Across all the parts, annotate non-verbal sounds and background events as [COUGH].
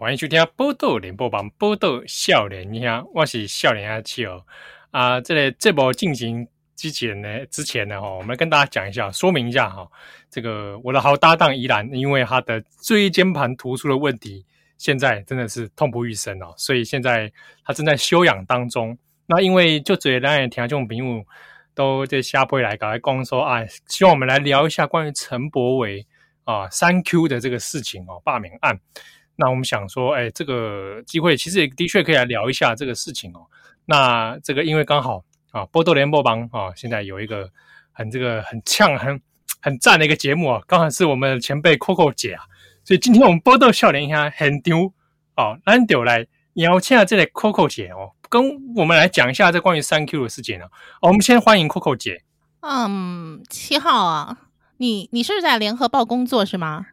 欢迎收听报道联播网报道少年兄，我是少年阿七哦。啊，这个这波进行之前呢，之前呢哈，我们跟大家讲一下，说明一下哈。这个我的好搭档依然，因为他的椎间盘突出的问题，现在真的是痛不欲生哦，所以现在他正在休养当中。那因为就这两天听这种评论，都在下播来搞来光说啊，希望我们来聊一下关于陈柏伟啊三 Q 的这个事情哦，罢免案。那我们想说，哎，这个机会其实也的确可以来聊一下这个事情哦。那这个因为刚好啊，波多联播网啊，现在有一个很这个很呛、很很赞的一个节目啊，刚好是我们前辈 Coco 姐啊，所以今天我们波多笑脸一下很丢哦，难丢来邀请这个 Coco 姐哦，跟我们来讲一下这关于三 Q 的事情呢、啊。我们先欢迎 Coco 姐。嗯，七号啊，你你是在联合报工作是吗？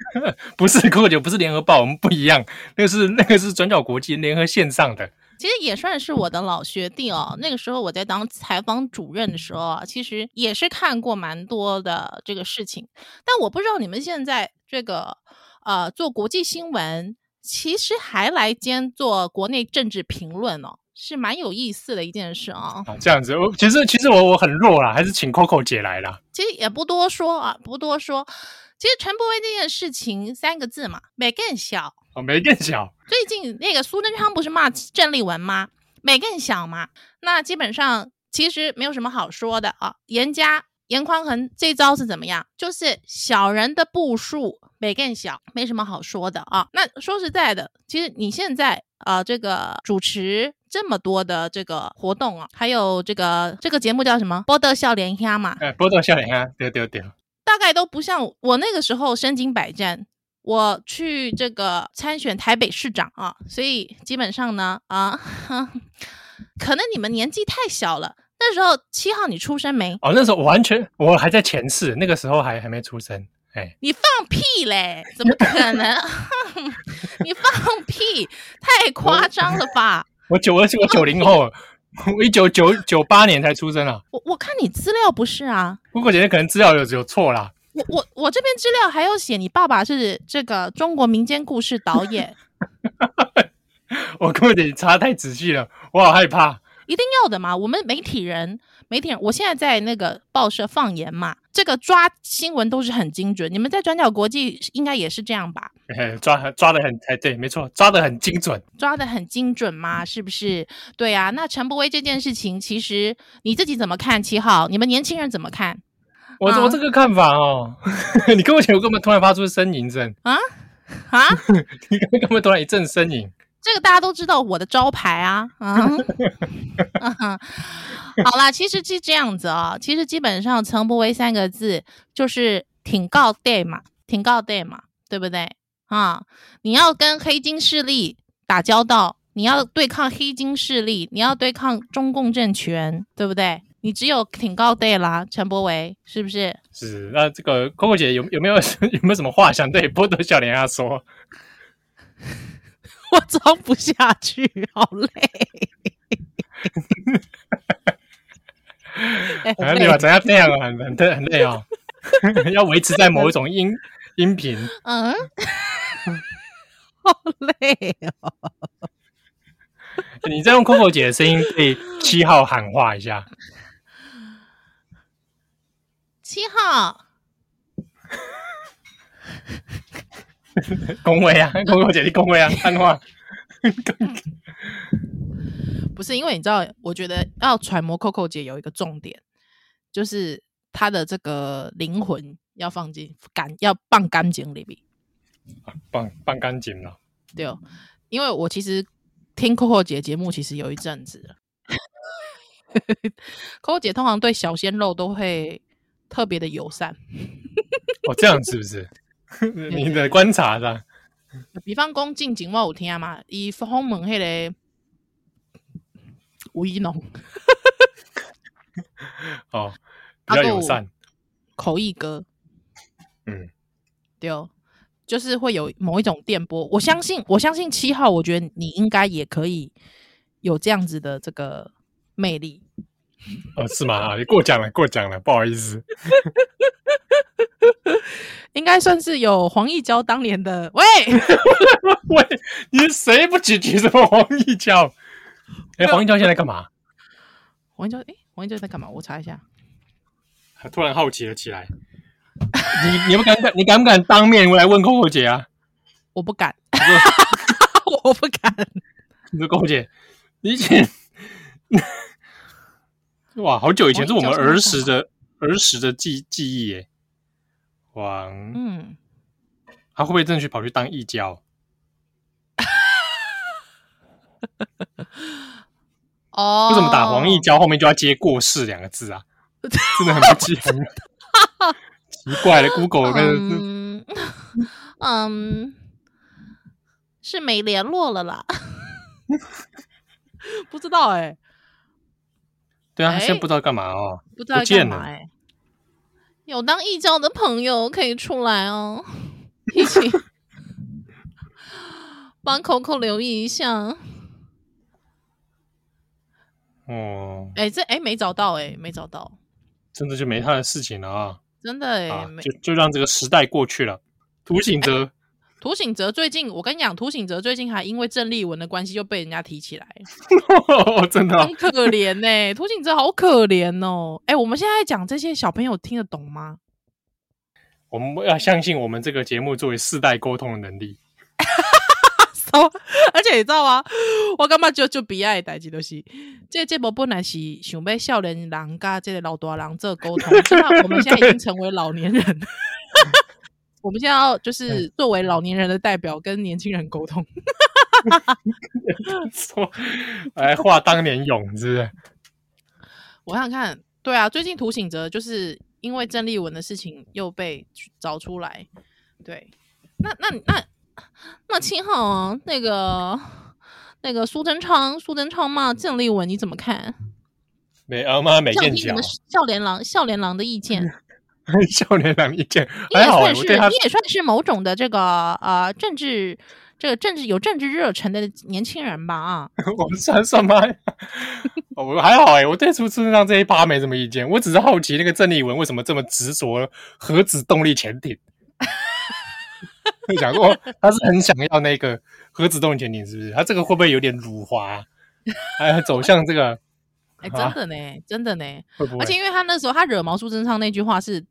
[LAUGHS] 不是，Coco 姐不是联合报，我们不一样。那个是那个是转角国际联合线上的，其实也算是我的老学弟哦。那个时候我在当采访主任的时候啊，其实也是看过蛮多的这个事情。但我不知道你们现在这个呃做国际新闻，其实还来兼做国内政治评论哦，是蛮有意思的一件事啊。啊，这样子，我其实其实我我很弱啦，还是请 Coco 姐来啦。其实也不多说啊，不多说。其实陈柏威这件事情三个字嘛，没更小哦，没更小。最近那个苏贞昌不是骂郑丽文吗？没更小嘛。那基本上其实没有什么好说的啊。严家严宽恒这招是怎么样？就是小人的步数没更小，没什么好说的啊。那说实在的，其实你现在啊，这个主持这么多的这个活动啊，还有这个这个节目叫什么？报道少年兄嘛。哎，报道少年兄，对对对。大概都不像我那个时候身经百战，我去这个参选台北市长啊，所以基本上呢啊，[LAUGHS] 可能你们年纪太小了。那时候七号你出生没？哦，那时候完全我还在前世，那个时候还还没出生。哎，你放屁嘞？怎么可能？[LAUGHS] 你放屁，太夸张了吧？我九二，我九零后。我一九九九八年才出生啊！我我看你资料不是啊，不过姐姐可能资料有有错啦。我我我这边资料还有写你爸爸是这个中国民间故事导演。[LAUGHS] 我跟我姐姐查太仔细了，我好害怕。一定要的嘛，我们媒体人，媒体人，我现在在那个报社放言嘛，这个抓新闻都是很精准。你们在转角国际应该也是这样吧？抓抓的很，哎，对，没错，抓的很精准，抓的很精准嘛，是不是？对啊，那陈伯威这件事情，其实你自己怎么看？七号，你们年轻人怎么看？我我这个看法哦，[LAUGHS] 你跟我讲，我干嘛突然发出呻吟声？啊 [LAUGHS] 啊！你刚刚干嘛突然一阵呻吟？这个大家都知道我的招牌啊，啊，[LAUGHS] 好啦，其实是这样子啊，其实基本上陈柏惟三个字就是挺告 day 嘛，挺告 day 嘛，对不对啊？你要跟黑金势力打交道，你要对抗黑金势力，你要对抗中共政权，对不对？你只有挺高 day 啦，陈柏维是不是？是，那这个 Coco 姐有有没有 [LAUGHS] 有没有什么话想对波多小莲亚说？[LAUGHS] 我装不下去，好累。很累啊，怎样这样很很累很累哦，要维持在某一种音音频。嗯，[LAUGHS] 好累哦。你再用 Coco 姐的声音对七号喊话一下。七号。恭维啊，[LAUGHS] Coco 姐，你恭维啊，看话。不是因为你知道，我觉得要揣摩 Coco 姐有一个重点，就是她的这个灵魂要放进干，要放干净里面。放放干净了。对哦，因为我其实听 Coco 姐节目其实有一阵子了。[LAUGHS] Coco 姐通常对小鲜肉都会特别的友善。哦，这样是不是？[LAUGHS] 你的观察上，[LAUGHS] 比方讲近景我有听嘛，伊访问迄个吴怡农，[LAUGHS] 哦，比较友善。口译哥，嗯，对哦，就是会有某一种电波。我相信，我相信七号，我觉得你应该也可以有这样子的这个魅力。哦，是吗？啊，你过奖了，过奖了，不好意思。[LAUGHS] 应该算是有黄义交当年的喂 [LAUGHS] 喂，你谁不举举什么黄义交？哎，黄义交现在干嘛？黄义交，哎，黄义交在干嘛？我查一下。突然好奇了起来。你你不敢敢？你敢不敢当面来问 Coco 姐啊？我不敢。[LAUGHS] 我不敢。你说 Coco 姐，你以前哇，好久以前是我们儿时的儿时的记记忆耶。王，嗯，他会不会真的去跑去当义教？[LAUGHS] 哦，为什么打黄义交后面就要接过世两个字啊？[LAUGHS] 真的很不记得，奇怪了，Google 那个，嗯，嗯，是没联络了啦，[LAUGHS] 不知道哎、欸，对啊，他现在不知道干嘛哦，不知道干嘛哎、欸。有当义交的朋友可以出来哦，[LAUGHS] 一起 [LAUGHS] 帮 Coco 留意一下。哦，哎，这哎没找到哎，没找到，真的就没他的事情了啊！真的哎、啊，就就让这个时代过去了。涂醒哲，涂醒哲最近我跟你讲，涂醒哲最近还因为郑丽文的关系又被人家提起来，[LAUGHS] 真的、哦、很可怜呢，涂醒哲好可怜哦。哎，我们现在讲这些小朋友听得懂吗？我们要相信我们这个节目作为世代沟通的能力。[LAUGHS] 而且你知道吗？我干嘛就就比爱代志都是，这这部本来是想要少年人跟这个老大人做沟通，[LAUGHS] 那我们现在已经成为老年人，我们现在要就是作为老年人的代表跟年轻人沟通，[LAUGHS] 说来话当年勇，是不是？我想想看，对啊，最近涂醒哲就是因为郑丽文的事情又被找出来，对，那那那。那那七号啊，那个那个苏贞昌，苏贞昌骂郑丽文，你怎么看？没啊妈没见讲。笑脸郎，笑脸郎的意见。[LAUGHS] 笑脸狼意见，你也算是，你也算是某种的这个呃政治，这个政治有政治热忱的年轻人吧？啊，[LAUGHS] 我们算算吗？[LAUGHS] 我还好哎、欸，我对苏贞昌这一趴没什么意见，我只是好奇那个郑丽文为什么这么执着核子动力潜艇。会讲说他是很想要那个核子动力潜艇，是不是？他这个会不会有点辱华？哎，走向这个？哎、欸，真的呢，真的呢。会不会？而且因为他那时候他惹毛苏贞昌那句话是，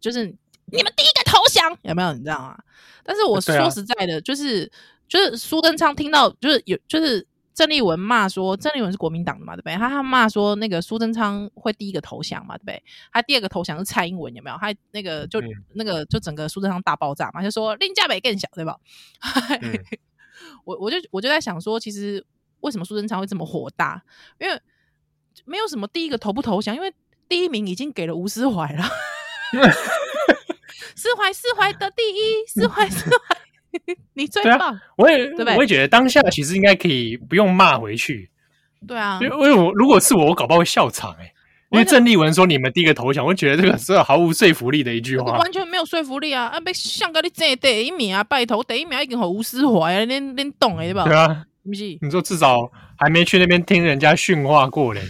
就是你们第一个投降，有没有？你知道吗？但是我说实在的，就是就是苏贞昌听到就是有就是。郑丽文骂说：“郑丽文是国民党的嘛，对不对？他他骂说那个苏贞昌会第一个投降嘛，对不对？他第二个投降是蔡英文，有没有？他那个就、嗯、那个就整个苏贞昌大爆炸嘛，就说令价北更小，对吧？嗯、[LAUGHS] 我我就我就在想说，其实为什么苏贞昌会这么火大？因为没有什么第一个投不投降，因为第一名已经给了吴思怀了，[LAUGHS] 斯怀释怀的第一，释怀释怀。[LAUGHS] ”你最棒，啊、我也对对我也觉得当下其实应该可以不用骂回去。对啊，因为我如果是我，我搞不好会笑场哎、欸。因为郑丽文说你们第一个投降，我觉得这个是毫无说服力的一句话，[LAUGHS] 完全没有说服力啊！啊，被像个你这第一名啊，拜托第一名已经好无私怀啊，恁恁懂的对吧？对啊，不是？你说至少还没去那边听人家训话过嘞，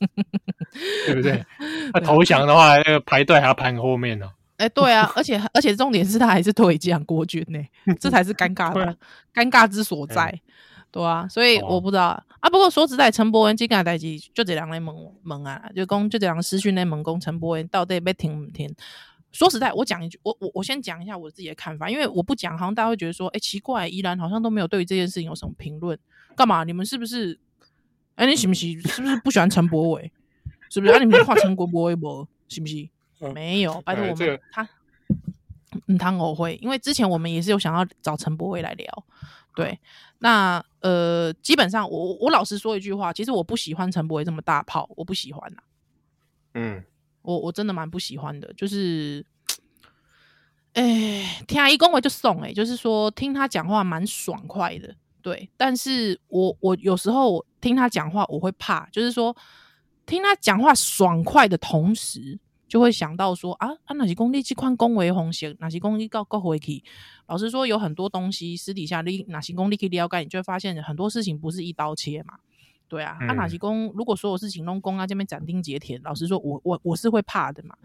[LAUGHS] 对不对？他投降的话，那个排队还要排后面呢、啊。哎、欸，对啊，而且而且重点是他还是退将国军呢，[LAUGHS] 这才是尴尬的，尴、啊、尬之所在，欸、对啊，所以我不知道、哦、啊。不过说实在，陈伯文今个代志就这两个问问啊，就讲就这两个私讯内问讲陈伯文到底要停不听？说实在，我讲一句，我我我先讲一下我自己的看法，因为我不讲，好像大家会觉得说，哎、欸，奇怪，依然好像都没有对于这件事情有什么评论，干嘛？你们是不是？哎、欸，你喜不喜是不是不喜欢陈柏伟？是不是？啊，你们画陈国柏惟不？是不是？没有，拜托我们、他，嗯，他我会，因为之前我们也是有想要找陈柏伟来聊，对，那呃，基本上我我老实说一句话，其实我不喜欢陈柏伟这么大炮，我不喜欢呐、啊，嗯，我我真的蛮不喜欢的，就是，哎，听阿姨恭维就送哎，就是说听他讲话蛮爽快的，对，但是我我有时候听他讲话我会怕，就是说听他讲话爽快的同时。就会想到说啊啊，哪些公你这款恭维红线，哪些公你告告回去。老实说，有很多东西私底下你哪些公你可以了解，你就会发现很多事情不是一刀切嘛。对啊，嗯、啊哪些公如果所有事情弄公啊这边斩钉截铁，老实说我我我是会怕的嘛。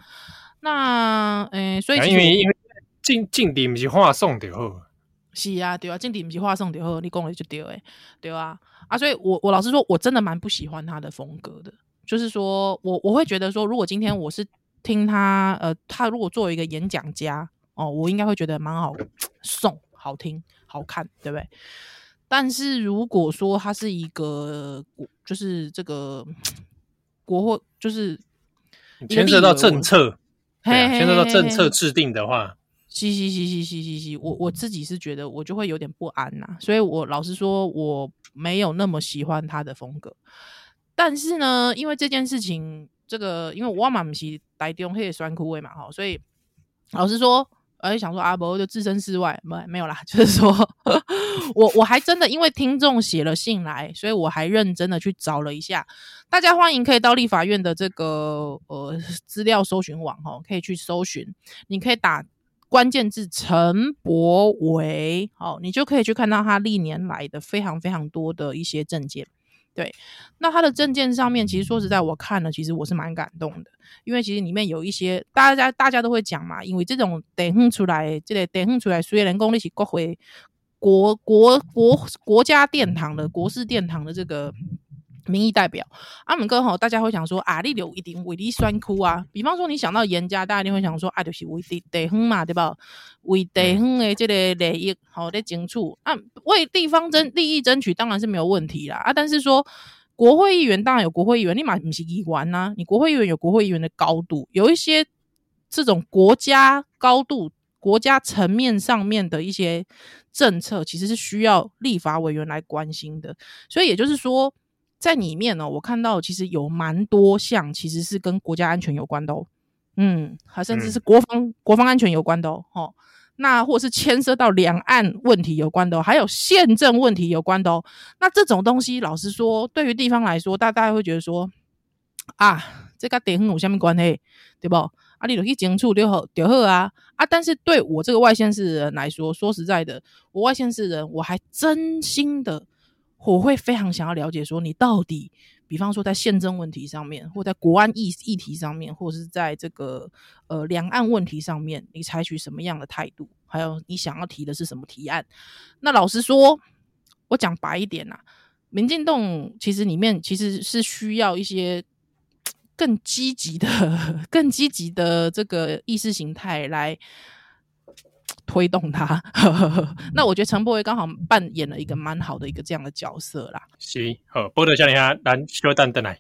那诶、欸，所以因为因为进进底不是话送的好。是啊，对啊，进底不是话送的好，你讲的就对诶，对啊啊，所以我我老实说，我真的蛮不喜欢他的风格的。就是说我我会觉得说，如果今天我是听他呃，他如果作为一个演讲家哦，我应该会觉得蛮好 [TSK] 送，好听，好看，对不对？但是如果说它是一个国，就是这个国货，就是牵涉到政策，牵涉到政策制定的话，嘻嘻嘻嘻嘻嘻嘻，我我自己是觉得我就会有点不安呐，所以我老实说我没有那么喜欢他的风格。但是呢，因为这件事情，这个因为我妈不是台中黑酸苦味嘛，哈，所以老实说。而且想说阿伯就置身事外，没没有啦，[LAUGHS] 就是说我我还真的因为听众写了信来，所以我还认真的去找了一下。大家欢迎可以到立法院的这个呃资料搜寻网哈，可以去搜寻，你可以打关键字陈柏惟，好，你就可以去看到他历年来的非常非常多的一些证件。对，那他的证件上面，其实说实在，我看了，其实我是蛮感动的，因为其实里面有一些大家大家都会讲嘛，因为这种典范出来，这个典范出来，虽然功力是国会国国国国家殿堂的国事殿堂的这个。民意代表，阿姆哥吼，大家会想说啊，你有一定为你酸哭啊。比方说，你想到严家，大家一定会想说啊，就是为地地方嘛，对吧？为地方的这个利益好在争取啊，为地方争利益争取当然是没有问题啦啊。但是说国会议员当然有国会议员，你嘛不是议员呐，你国会议员有国会议员的高度，有一些这种国家高度、国家层面上面的一些政策，其实是需要立法委员来关心的。所以也就是说。在里面呢，我看到其实有蛮多项，其实是跟国家安全有关的哦，嗯，还甚至是国防、嗯、国防安全有关的哦，哦，那或者是牵涉到两岸问题有关的哦，还有宪政问题有关的哦。那这种东西，老实说，对于地方来说，大家会觉得说，啊，这个点有什么关系，对不？啊，你就去接触就好就好啊啊！但是对我这个外县市人来说，说实在的，我外县市人，我还真心的。我会非常想要了解，说你到底，比方说在宪政问题上面，或在国安议议题上面，或者是在这个呃两岸问题上面，你采取什么样的态度？还有你想要提的是什么提案？那老实说，我讲白一点呐、民进党其实里面其实是需要一些更积极的、[LAUGHS] 更积极的这个意识形态来。推动他，呵呵呵，那我觉得陈柏惟刚好扮演了一个蛮好的一个这样的角色啦。是，好，波特下来下，咱休蛋等来。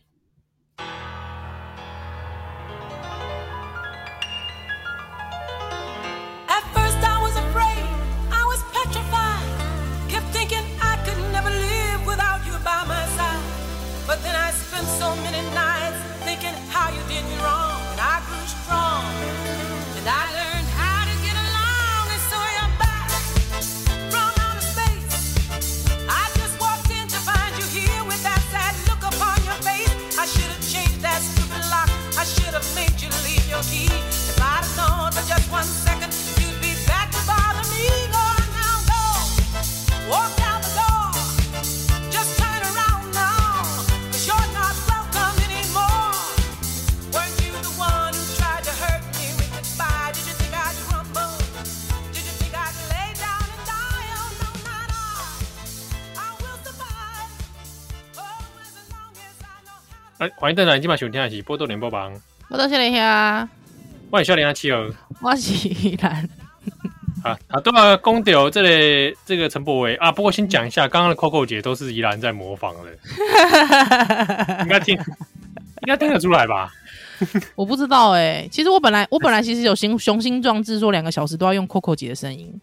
欢迎登来，今晚收听的是《波多连播榜》。我到这里呀，欢迎笑脸阿七哦，我是依兰。啊啊，对啊，公屌这里这个陈柏惟啊，不过先讲一下，刚刚的 Coco 姐都是依兰在模仿的，[LAUGHS] 应该听，应该听得出来吧？[LAUGHS] 我不知道哎、欸，其实我本来我本来其实有雄雄心壮志，说两个小时都要用 Coco 姐的声音。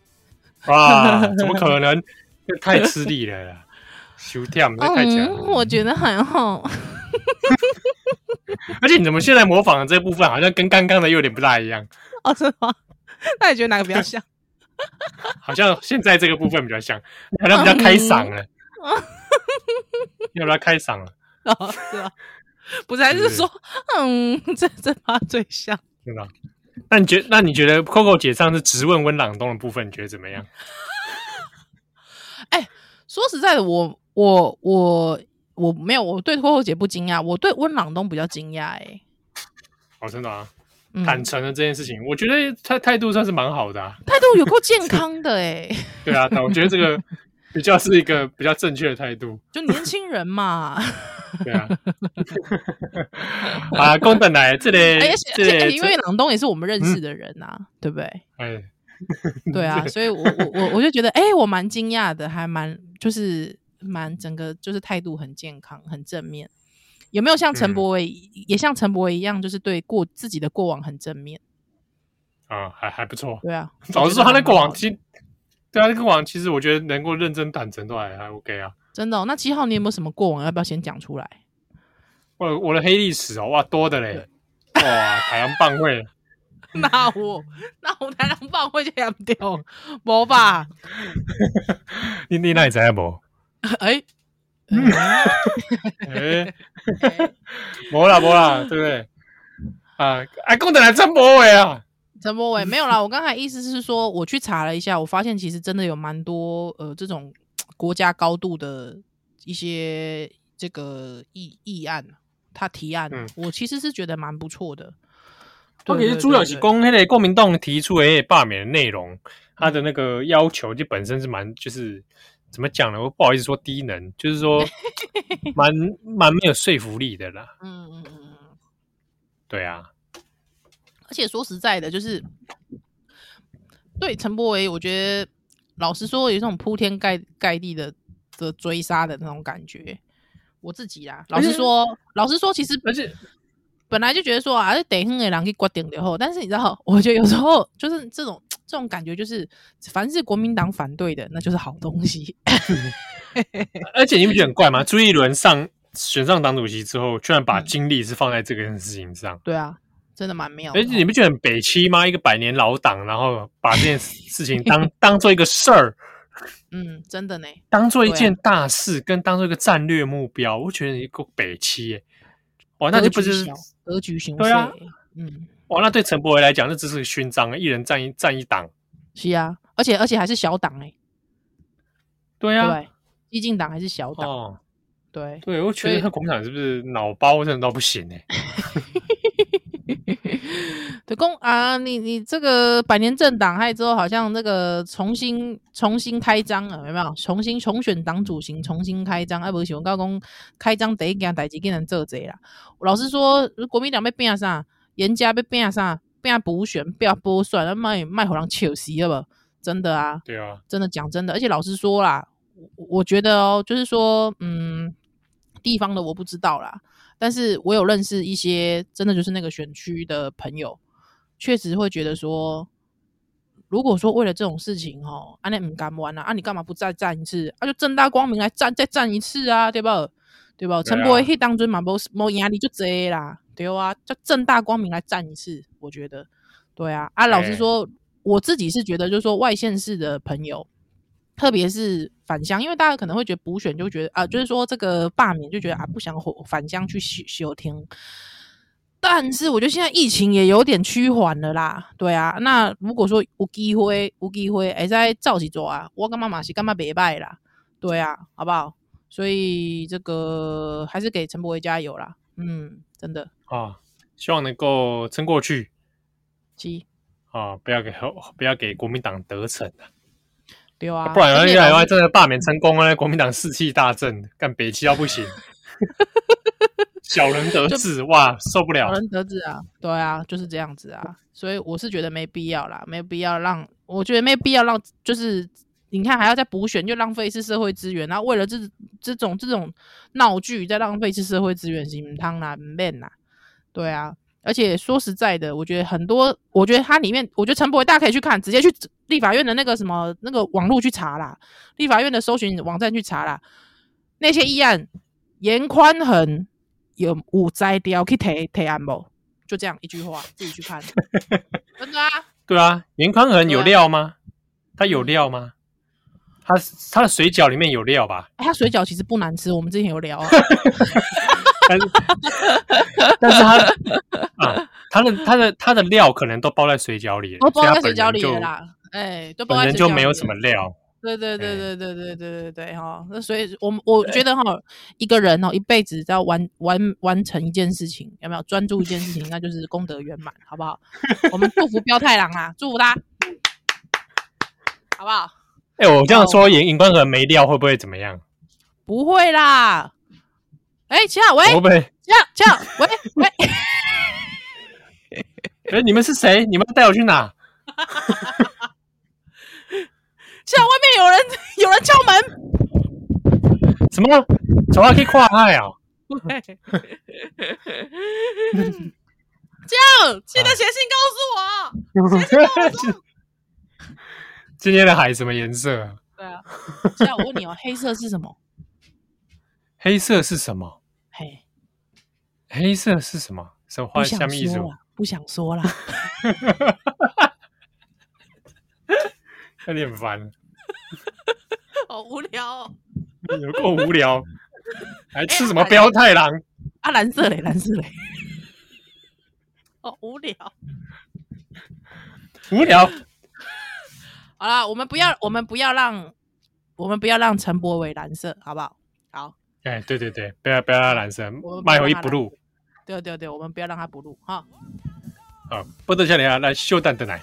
哇，怎么可能？这太吃力了啦，[LAUGHS] 修跳太强、嗯。我觉得还好。[LAUGHS] 而且你怎么现在模仿的这部分好像跟刚刚的有点不大一样？哦，是吗？[LAUGHS] 那你觉得哪个比较像？[LAUGHS] 好像现在这个部分比较像，好像比较开嗓了。要不要开嗓了？哦，是啊，不是，还是说，是嗯，这这把最像。真的。那你觉那你觉得 Coco 姐上次直问温朗东的部分，你觉得怎么样？哎、欸，说实在的，我我我我没有，我对 Coco 姐不惊讶，我对温朗东比较惊讶。哎，哦，真的啊，嗯、坦诚的这件事情，我觉得他态度算是蛮好的、啊，[LAUGHS] 态度有够健康的哎。[LAUGHS] 对啊，我觉得这个比较是一个比较正确的态度，就年轻人嘛。[LAUGHS] 对啊，啊，公等来这里，而且因为朗东也是我们认识的人呐、啊，嗯、对不对？哎，对啊，所以我我我我就觉得，哎，我蛮惊讶的，还蛮就是蛮整个就是态度很健康，很正面。有没有像陈柏伟，嗯、也像陈柏伟一样，就是对过自己的过往很正面？啊，还还不错。对啊，[LAUGHS] 老实说，他的过往其，对啊，那个过往其实我觉得能够认真坦诚都还还 OK 啊。真的、哦？那七号你有没有什么过往？要不要先讲出来？我我的黑历史哦，哇，多的嘞！哇，台湾棒会，[LAUGHS] 那我那我台湾棒会就严重，无吧？[LAUGHS] 你你哪会知影无？[LAUGHS] 哎，哎，[LAUGHS] 无啦无啦，对不对？啊，哎，公的来陈柏伟啊，陈柏伟没有啦。我刚才意思是说，我去查了一下，我发现其实真的有蛮多呃这种。国家高度的一些这个议议案，他提案，嗯、我其实是觉得蛮不错的。特别是主要是公那个国民党提出的罢免的内容，他的那个要求就本身是蛮就是怎么讲呢？我不好意思说低能，就是说 [LAUGHS] 蛮蛮没有说服力的啦。嗯嗯嗯嗯，对啊。而且说实在的，就是对陈柏维，我觉得。老实说，有这种铺天盖盖地的的追杀的那种感觉，我自己啦。老实说，老实说，其实而且本来就觉得说啊，等一下人给决定的后，但是你知道，我觉得有时候就是这种这种感觉，就是凡是国民党反对的，那就是好东西。[LAUGHS] 而且你不觉得很怪吗？朱一伦上选上党主席之后，居然把精力是放在这件事情上。嗯、对啊。真的蛮妙，而且你不觉得很北七吗？一个百年老党，然后把这件事情当 [LAUGHS] 当做一个事儿，嗯，真的呢，当做一件大事，啊、跟当做一个战略目标，我觉得你够北七耶，哇，那就不是格局形，对啊，嗯，哇，那对陈柏惟来讲，那只是个勋章，一人占一占一党，是啊，而且而且还是小党哎，对啊，对，激进党还是小党，哦、对对，我觉得他国民党是不是脑包真的都不行 [LAUGHS] 哎？对公啊，你你这个百年政党害之后，好像那个重新重新开张了，有没有？重新重选党主席，重新开张。啊，不是，我告公开张第一件代志，竟然做贼啦。老实说，国民党要变啥？严家要变啥？变补选，变剥算，那卖卖好人笑死了不？真的啊，对啊，真的讲真的。而且老实说啦，我，我觉得哦，就是说，嗯，地方的我不知道啦。但是我有认识一些真的就是那个选区的朋友，确实会觉得说，如果说为了这种事情哦，啊，那唔敢玩啊，啊，你干嘛不再战一次？啊，就正大光明来战，再战一次啊，对吧？对吧？陈柏惟去当尊嘛，无无压力就这啦，对啊，就正大光明来战一次，我觉得，对啊，啊，老实说，欸、我自己是觉得，就是说外县市的朋友。特别是返乡，因为大家可能会觉得补选就觉得啊，就是说这个罢免就觉得啊，不想返乡去休休庭。但是我觉得现在疫情也有点趋缓了啦，对啊。那如果说有机会，有机会，哎，再照起做啊，我干嘛嘛是干嘛别拜啦，对啊，好不好？所以这个还是给陈柏维加油啦，嗯，真的啊，希望能够撑过去。七啊，不要给不要给国民党得逞啊。啊、不然越来越真的罢免成功了，国民党士气大振，干北七要不行，[LAUGHS] 小人得志哇，受不了，小人得志啊，对啊，就是这样子啊，所以我是觉得没必要啦，没必要让，我觉得没必要让，就是你看还要再补选，就浪费一次社会资源，然后为了这这种这种闹剧再浪费一次社会资源，行不通啦，唔免啦，对啊。而且说实在的，我觉得很多，我觉得它里面，我觉得陈柏惟大家可以去看，直接去立法院的那个什么那个网络去查啦，立法院的搜寻网站去查啦，那些议案，严宽恒有五摘掉去提提案不？就这样一句话，自己去看，[LAUGHS] 真的啊？对啊，严宽恒有料吗？啊、他有料吗？他他的水饺里面有料吧？欸、他水饺其实不难吃，我们之前有聊啊。[LAUGHS] 但是，但是他啊，它的它的它的料可能都包在水饺里，都包在水饺里了啦。哎，都包在水饺里。就没有什么料。对对对对对对对对对哈。那所以，我我觉得哈，一个人哦，一辈子只要完完完成一件事情，有没有专注一件事情，那就是功德圆满，好不好？我们祝福彪太郎啊，祝福他，好不好？哎，我这样说，眼荧光盒没料会不会怎么样？不会啦。哎，七号，喂，七号，七号，喂喂。[LAUGHS] 哎，你们是谁？你们带我去哪？[LAUGHS] 现在外面有人，有人敲门。什么？走啊，可以跨海啊！[LAUGHS] 这样，记得写信告诉我。写信告诉我。今天的海什么颜色？对啊。这样，我问你哦，黑色是什么？黑色是什么？嘿，黑色是什么？什么花下面意思？不想说了。[LAUGHS] 有点烦，[LAUGHS] 好无聊，哦，有够无聊，[LAUGHS] 还吃什么标太郎？啊，蓝色嘞，蓝色嘞，好无聊，无聊。好了，我们不要，我们不要让，我们不要让陈柏惟蓝色，好不好？好。哎，对对对，不要不要让蓝色，卖回不录。对对对，我们不要让他补录哈。好，不多少年啊，来秀蛋的来。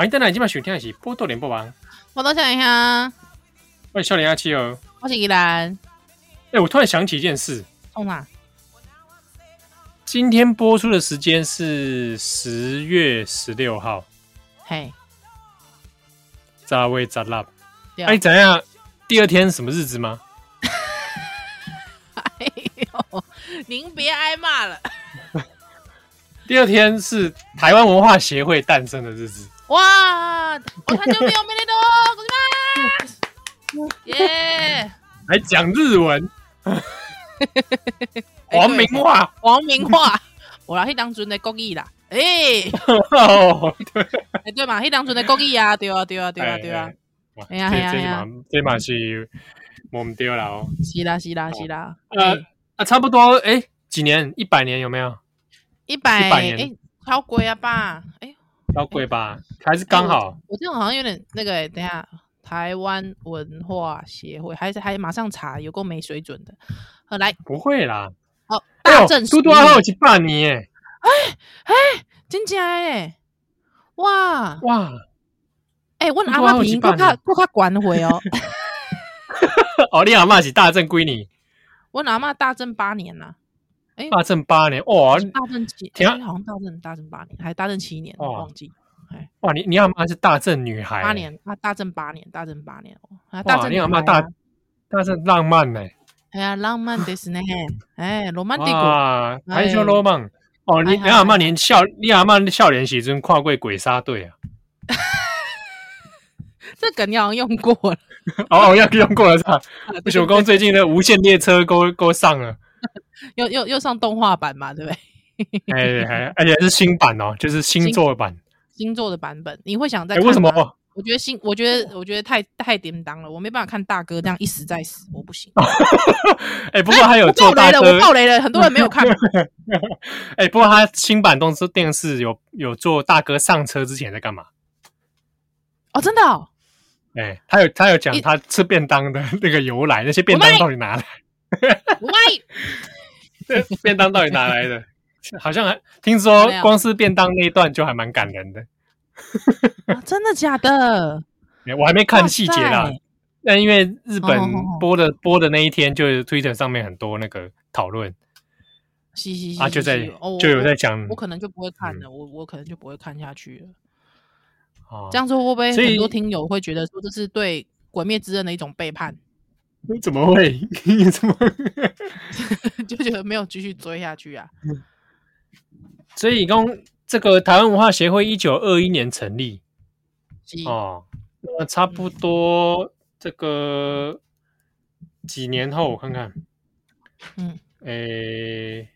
欢迎登来，今晚收听的是《波多连播王》。我多想一下，喂，少年阿七哦，我是依兰。哎、欸，我突然想起一件事。冲哪？今天播出的时间是十月十六号。嘿，咋位咋啦？哎，怎样？第二天什么日子吗？哎呦，您别挨骂了。第二天是台湾文化协会诞生的日子。哇！我看就没有美丽多，[LAUGHS] 耶！还讲日文，[LAUGHS] 王明话，王明话，我来去当阵的国语啦。哎，对，哎对嘛，去当阵的国语啊，对啊，对啊，对啊，对啊。哎呀，哎呀，哎呀，这嘛是我们丢了哦。是啦，是啦，是啦。呃啊，差不多哎，几年？一百年有没有？一百一百年，哎，超贵啊吧？哎。要贵吧？还是刚好？我这种好像有点那个、欸。等一下，台湾文化协会还是还马上查，有够没水准的。好，来，不会啦。哦，大正嘟嘟还有去办你哎哎，真假哎！哇哇！哎、欸，我阿妈比较较较管回哦。[LAUGHS] 哦，你阿妈是大正归你。我阿妈大正八年了。大正八年哇，大正七，好像大正大正八年，还大正七年，我忘记。哇，你你阿妈是大正女孩，八年，啊，大正八年，大正八年哦。哇，你阿妈大大正浪漫呢？哎呀，浪漫的是呢，哎，罗曼蒂克，还说罗曼哦，你你阿妈年笑，你阿妈少年时阵跨过鬼杀队啊？[LAUGHS] 这梗你好像用过了，[LAUGHS] 哦，要用过了是吧？不，我公最近的无限列车勾勾上了。[LAUGHS] 又又又上动画版嘛，对不对？[LAUGHS] 哎，还而且是新版哦，就是新作版，新作的版本。你会想再看？为什么？我觉得新，我觉得我觉得太太叮当了，我没办法看大哥这样一死再死，我不行。[LAUGHS] 哎，不过还有做大哥，我爆雷了，很多人没有看。哎，不过他新版动视电视有有做大哥上车之前在干嘛？哦，真的？哦。哎，他有他有讲他吃便当的那个由来，那些便当到底哪来？喂，[LAUGHS] 便当到底哪来的？好像还听说光是便当那一段就还蛮感人的。啊、真的假的？我还没看细节啦。那因为日本播的、哦、播的那一天，就是 Twitter 上面很多那个讨论，是是是，啊，就在就有在讲，我可能就不会看了，嗯、我我可能就不会看下去了。哦，这样说会不会很多听友会觉得说这是对《鬼灭之刃》的一种背叛？[LAUGHS] 怎么会？你怎么就觉得没有继续追下去啊？[LAUGHS] 所以，刚这个台湾文化协会一九二一年成立，哦，那差不多。嗯这个几年后我看看，嗯，诶，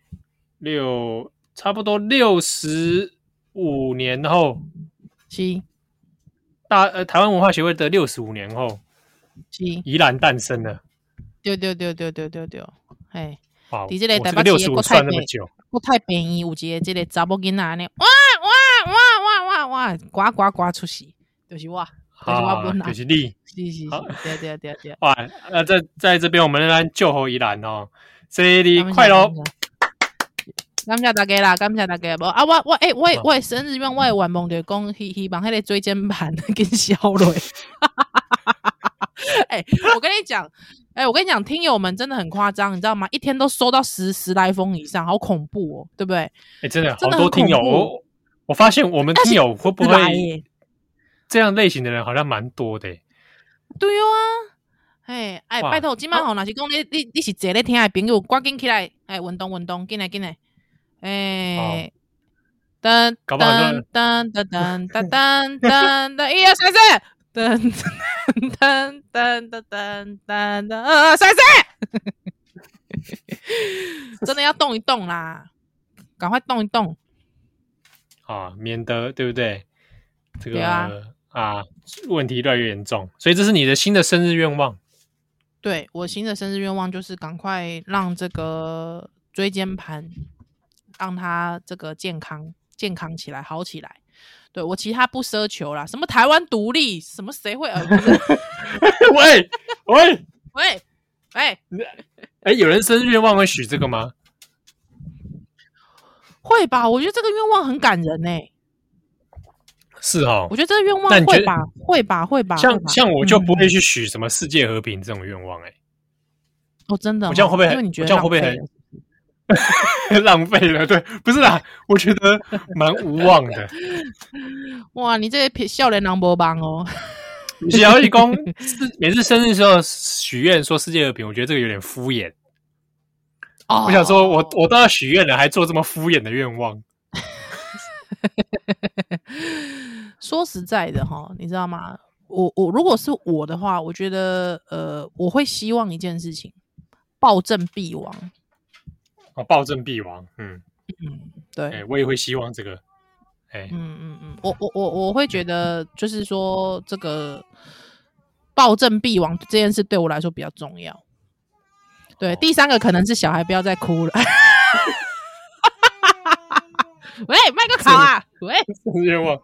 六差不多六十五年后，七大呃台湾文化协会的六十五年后，七宜兰诞生了，对对对对对对对，哎，哇，你这个台北六十五算那么久，不太便宜，有一个这个查某囡仔呢，哇哇哇哇哇哇，呱呱呱出息，就是我。好，就是你，是 [LAUGHS] 是是，对对对对。哇，那在在这边，我们仍然祝福宜兰哦，生日快乐！感谢大家啦，感谢大家。无啊，我我诶，我我生日愿，我愿望就是讲希希望迄个椎间盘跟小蕊。[LAUGHS] 哎，我跟你讲，哎，我跟你讲，听友们真的很夸张，你知道吗？一天都收到十十来封以上，好恐怖哦，对不对？哎，真的好多听友，我我发现我们听友会不会？这样类型的人好像蛮多的，对啊，哎哎，拜托，今晚好，若是讲你你你是坐咧听的朋友，赶紧起来，哎，运动运动，进来进来，哎，噔噔噔噔噔噔噔噔，一二三四，噔噔噔噔噔噔噔，二二三四，真的要动一动啦，赶快动一动，啊，免得对不对？这个。啊，问题越来越严重，所以这是你的新的生日愿望。对，我新的生日愿望就是赶快让这个椎间盘，让它这个健康健康起来，好起来。对，我其他不奢求啦，什么台湾独立，什么谁会儿子？[LAUGHS] 喂喂喂喂！哎，有人生日愿望会许这个吗？会吧，我觉得这个愿望很感人哎。是哦，我觉得这个愿望会吧，会吧，会吧。像像我就不会去许什么世界和平这种愿望哎。哦，真的，我这样会不会很？这样会不会很 [LAUGHS] 浪费了？对，不是啦，我觉得蛮无望的。[LAUGHS] 哇，你这些笑脸狼狈帮哦。只要一公每次生日的时候许愿说世界和平，我觉得这个有点敷衍。哦，我想说我我都要许愿了，还做这么敷衍的愿望。[LAUGHS] 说实在的哈，你知道吗？我我如果是我的话，我觉得呃，我会希望一件事情，暴政必亡。哦，暴政必亡，嗯嗯，对、欸，我也会希望这个，哎、欸，嗯嗯嗯，我我我我会觉得，就是说这个暴政必亡这件事对我来说比较重要。对，哦、第三个可能是小孩不要再哭了。[LAUGHS] 喂，麦克考啊！[LAUGHS] 喂，愿望。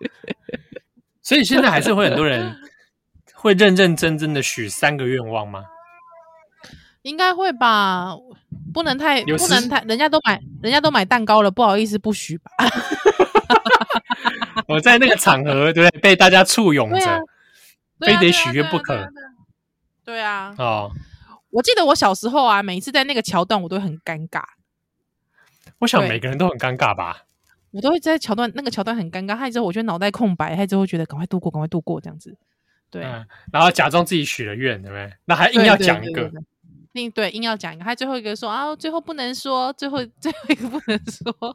所以现在还是会很多人会认认真真的许三个愿望吗？[LAUGHS] 应该会吧，不能太不能太，人家都买人家都买蛋糕了，不好意思不许吧。[LAUGHS] 我在那个场合，对不对？被大家簇拥着，非得许愿不可。对啊。哦，我记得我小时候啊，每一次在那个桥段，我都很尴尬。我想每个人都很尴尬吧。我都会在桥段那个桥段很尴尬，害之后我觉得脑袋空白，害之后觉得赶快度过，赶快度过这样子。对、嗯，然后假装自己许了愿，对不对？那还硬要讲一个，硬对，对，对，硬要讲一个，还最后一个说啊，最后不能说，最后 [LAUGHS] 最后一个不能说。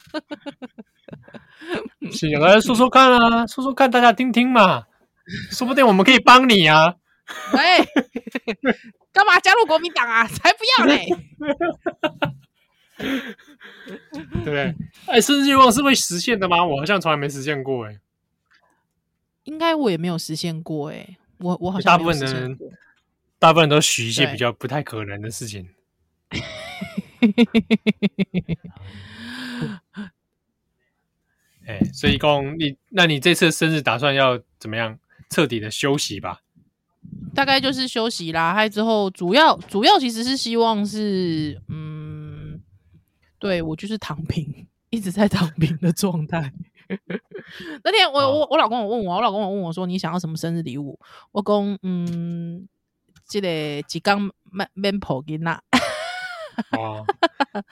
行，来说说看啊，说说看，大家听听嘛，说不定我们可以帮你啊。[LAUGHS] 喂，干嘛加入国民党啊？才不要嘞！对不对？哎，生日愿望是会实现的吗？我好像从来没实现过哎。应该我也没有实现过哎。我我好像大部分的人，大部分都许一些比较不太可能的事情。[LAUGHS] 哎，所以公你，那你这次生日打算要怎么样？彻底的休息吧。大概就是休息啦。还之后主要主要其实是希望是嗯。对我就是躺平，[LAUGHS] 一直在躺平的状态。[LAUGHS] 那天我我我老公有问我，我老公有问我说，你想要什么生日礼物？我公嗯，这个几缸免免破金啦。哦，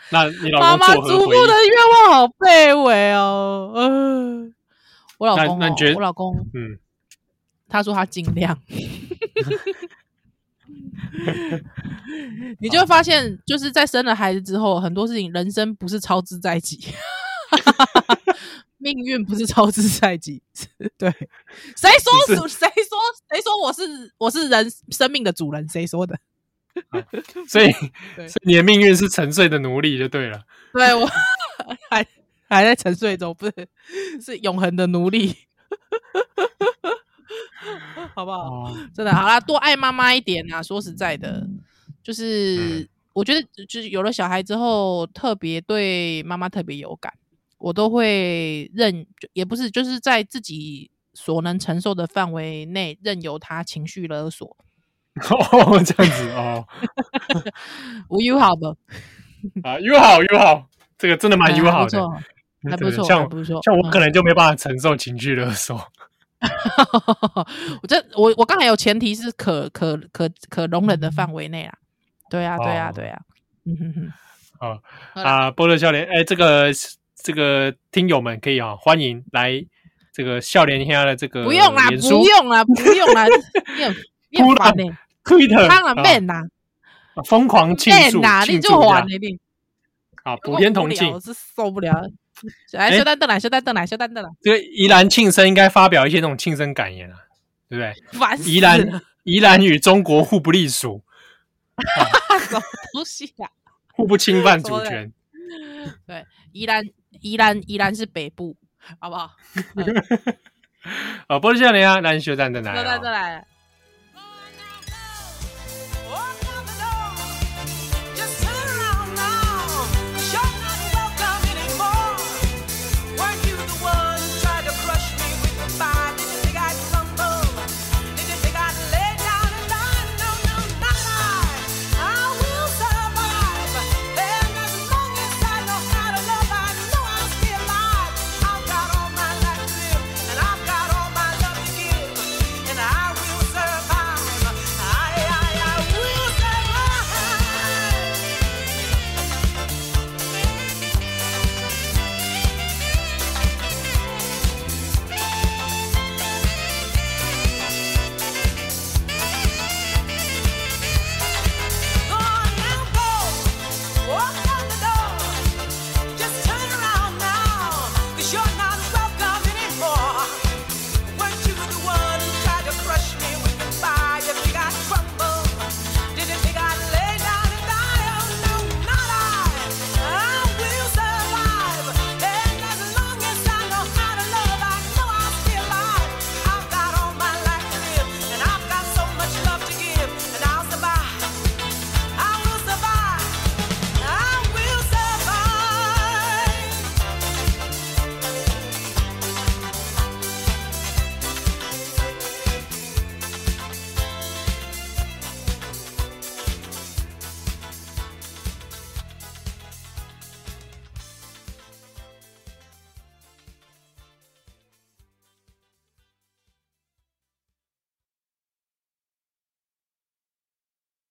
那你老公妈妈祖父的愿望好卑微哦。嗯、呃，我老公、哦，我老公，嗯，他说他尽量。[LAUGHS] 你就会发现，就是在生了孩子之后，很多事情人生不是操之在己，[LAUGHS] 命运不是超支在己。[LAUGHS] 对，谁说主？谁说？谁说我是我是人生命的主人？谁说的？所以，[LAUGHS] 所以你的命运是沉睡的奴隶就对了。对，我还还在沉睡中，不是是永恒的奴隶。好不好？哦、真的好啦，多爱妈妈一点啊！说实在的，就是、嗯、我觉得，就是有了小孩之后，特别对妈妈特别有感，我都会任，也不是，就是在自己所能承受的范围内，任由他情绪勒索。哦，[LAUGHS] 这样子哦，[LAUGHS] 无友好的。啊，友好友好，这个真的蛮友好的，还不错，像不错，像我可能就没办法承受情绪勒索。[LAUGHS] 我这我我刚才有前提是可可可可容忍的范围内啦，对啊对啊对啊，嗯哼哼，啊啊，波特少年，哎，这个这个听友们可以啊，欢迎来这个笑脸下的这个不用啦，不用啦，不用啦，[LAUGHS] 突然呢，Twitter 当然变啦，疯狂庆祝庆祝呀，啊，普天同庆，我是受不了。来，小丹邓来，小丹邓来，小丹邓来。这个宜兰庆生应该发表一些那种庆生感言啊，对不对？烦！宜兰，宜兰与中国互不隶属，[LAUGHS] 什么东西啊？互不侵犯主权。对，宜兰，宜兰，宜兰是北部，好不好？[LAUGHS] 哦，波多少年啊，来，小站在哪，小丹邓来。